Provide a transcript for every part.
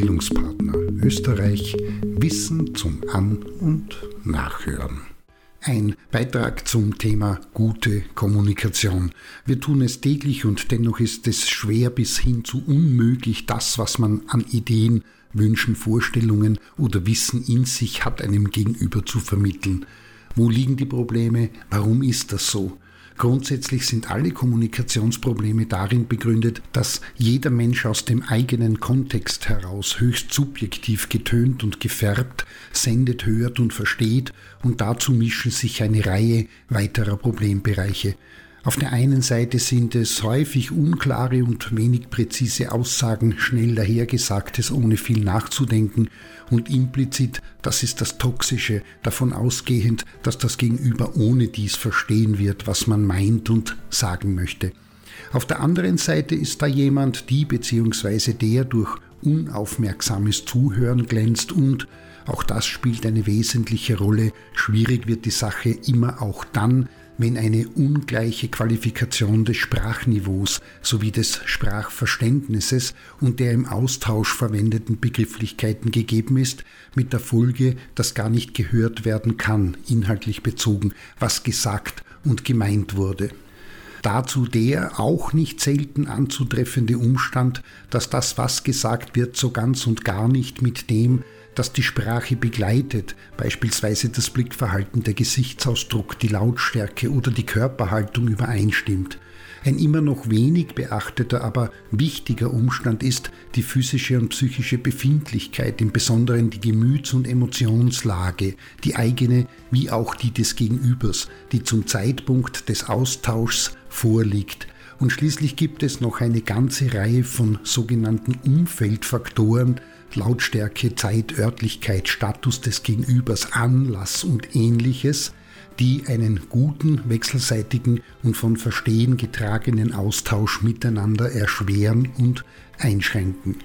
Bildungspartner Österreich Wissen zum An- und Nachhören. Ein Beitrag zum Thema gute Kommunikation. Wir tun es täglich und dennoch ist es schwer bis hin zu unmöglich, das, was man an Ideen, Wünschen, Vorstellungen oder Wissen in sich hat, einem Gegenüber zu vermitteln. Wo liegen die Probleme? Warum ist das so? Grundsätzlich sind alle Kommunikationsprobleme darin begründet, dass jeder Mensch aus dem eigenen Kontext heraus höchst subjektiv getönt und gefärbt sendet, hört und versteht und dazu mischen sich eine Reihe weiterer Problembereiche. Auf der einen Seite sind es häufig unklare und wenig präzise Aussagen, schnell dahergesagtes, ohne viel nachzudenken und implizit, das ist das Toxische, davon ausgehend, dass das Gegenüber ohne dies verstehen wird, was man meint und sagen möchte. Auf der anderen Seite ist da jemand, die bzw. der durch unaufmerksames Zuhören glänzt und auch das spielt eine wesentliche Rolle. Schwierig wird die Sache immer auch dann, wenn eine ungleiche Qualifikation des Sprachniveaus sowie des Sprachverständnisses und der im Austausch verwendeten Begrifflichkeiten gegeben ist, mit der Folge, dass gar nicht gehört werden kann, inhaltlich bezogen, was gesagt und gemeint wurde. Dazu der auch nicht selten anzutreffende Umstand, dass das, was gesagt wird, so ganz und gar nicht mit dem, das die Sprache begleitet, beispielsweise das Blickverhalten, der Gesichtsausdruck, die Lautstärke oder die Körperhaltung übereinstimmt. Ein immer noch wenig beachteter, aber wichtiger Umstand ist die physische und psychische Befindlichkeit, im Besonderen die Gemüts- und Emotionslage, die eigene wie auch die des Gegenübers, die zum Zeitpunkt des Austauschs vorliegt. Und schließlich gibt es noch eine ganze Reihe von sogenannten Umfeldfaktoren, Lautstärke, Zeit, Örtlichkeit, Status des Gegenübers, Anlass und ähnliches, die einen guten, wechselseitigen und von Verstehen getragenen Austausch miteinander erschweren und einschränken.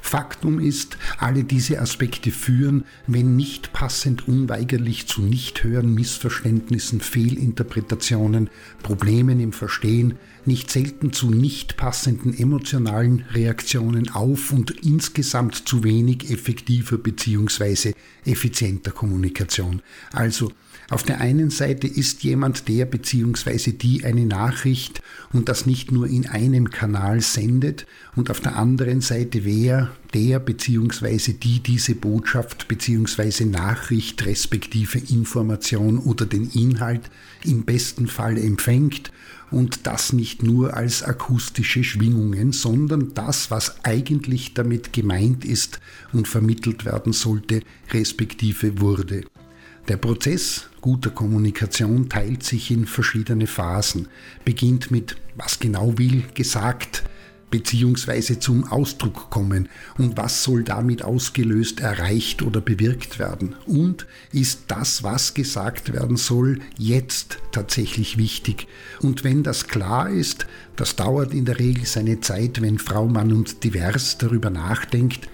Faktum ist, alle diese Aspekte führen, wenn nicht passend unweigerlich zu Nichthören, Missverständnissen, Fehlinterpretationen, Problemen im Verstehen, nicht selten zu nicht passenden emotionalen Reaktionen auf und insgesamt zu wenig effektiver bzw. effizienter Kommunikation. Also auf der einen Seite ist jemand der bzw. die eine Nachricht und das nicht nur in einem Kanal sendet und auf der anderen Seite wer der bzw. die diese Botschaft bzw. Nachricht respektive Information oder den Inhalt im besten Fall empfängt und das nicht nur als akustische Schwingungen, sondern das, was eigentlich damit gemeint ist und vermittelt werden sollte, respektive wurde. Der Prozess guter Kommunikation teilt sich in verschiedene Phasen, beginnt mit was genau will gesagt, beziehungsweise zum Ausdruck kommen und was soll damit ausgelöst, erreicht oder bewirkt werden und ist das, was gesagt werden soll, jetzt tatsächlich wichtig. Und wenn das klar ist, das dauert in der Regel seine Zeit, wenn Frau, Mann und divers darüber nachdenkt,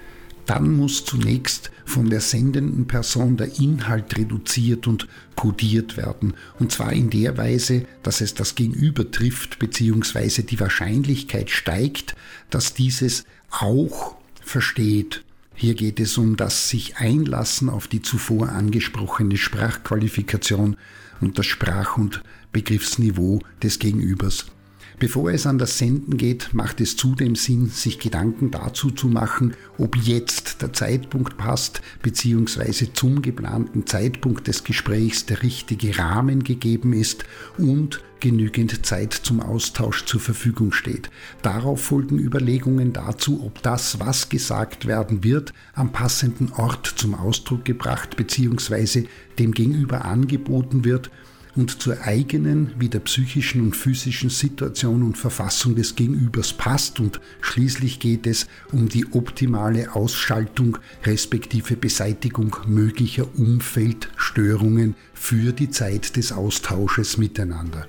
dann muss zunächst von der sendenden Person der Inhalt reduziert und kodiert werden. Und zwar in der Weise, dass es das Gegenüber trifft, beziehungsweise die Wahrscheinlichkeit steigt, dass dieses auch versteht. Hier geht es um das sich einlassen auf die zuvor angesprochene Sprachqualifikation und das Sprach- und Begriffsniveau des Gegenübers. Bevor es an das Senden geht, macht es zudem Sinn, sich Gedanken dazu zu machen, ob jetzt der Zeitpunkt passt, beziehungsweise zum geplanten Zeitpunkt des Gesprächs der richtige Rahmen gegeben ist und genügend Zeit zum Austausch zur Verfügung steht. Darauf folgen Überlegungen dazu, ob das, was gesagt werden wird, am passenden Ort zum Ausdruck gebracht bzw. dem Gegenüber angeboten wird und zur eigenen wie der psychischen und physischen Situation und Verfassung des Gegenübers passt und schließlich geht es um die optimale Ausschaltung respektive Beseitigung möglicher Umfeldstörungen für die Zeit des Austausches miteinander.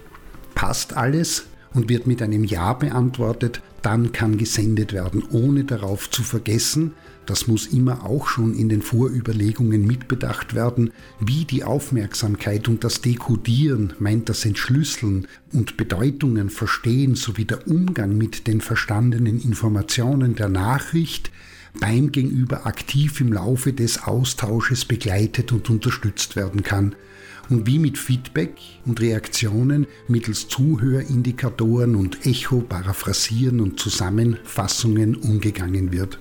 Passt alles und wird mit einem Ja beantwortet, dann kann gesendet werden, ohne darauf zu vergessen, das muss immer auch schon in den Vorüberlegungen mitbedacht werden, wie die Aufmerksamkeit und das Dekodieren meint das Entschlüsseln und Bedeutungen verstehen sowie der Umgang mit den verstandenen Informationen der Nachricht beim Gegenüber aktiv im Laufe des Austausches begleitet und unterstützt werden kann und wie mit Feedback und Reaktionen mittels Zuhörindikatoren und Echo, Paraphrasieren und Zusammenfassungen umgegangen wird.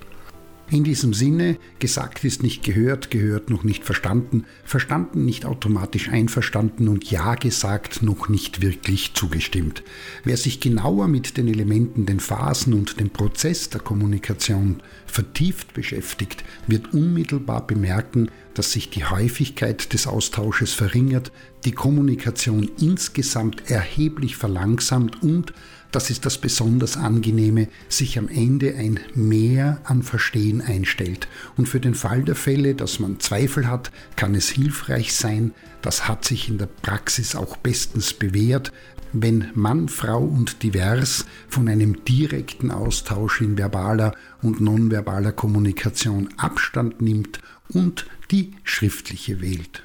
In diesem Sinne, gesagt ist nicht gehört, gehört noch nicht verstanden, verstanden nicht automatisch einverstanden und ja gesagt noch nicht wirklich zugestimmt. Wer sich genauer mit den Elementen, den Phasen und dem Prozess der Kommunikation vertieft beschäftigt, wird unmittelbar bemerken, dass sich die Häufigkeit des Austausches verringert, die Kommunikation insgesamt erheblich verlangsamt und das ist das besonders angenehme, sich am Ende ein Mehr an Verstehen einstellt. Und für den Fall der Fälle, dass man Zweifel hat, kann es hilfreich sein, das hat sich in der Praxis auch bestens bewährt, wenn Mann, Frau und divers von einem direkten Austausch in verbaler und nonverbaler Kommunikation Abstand nimmt und die schriftliche wählt.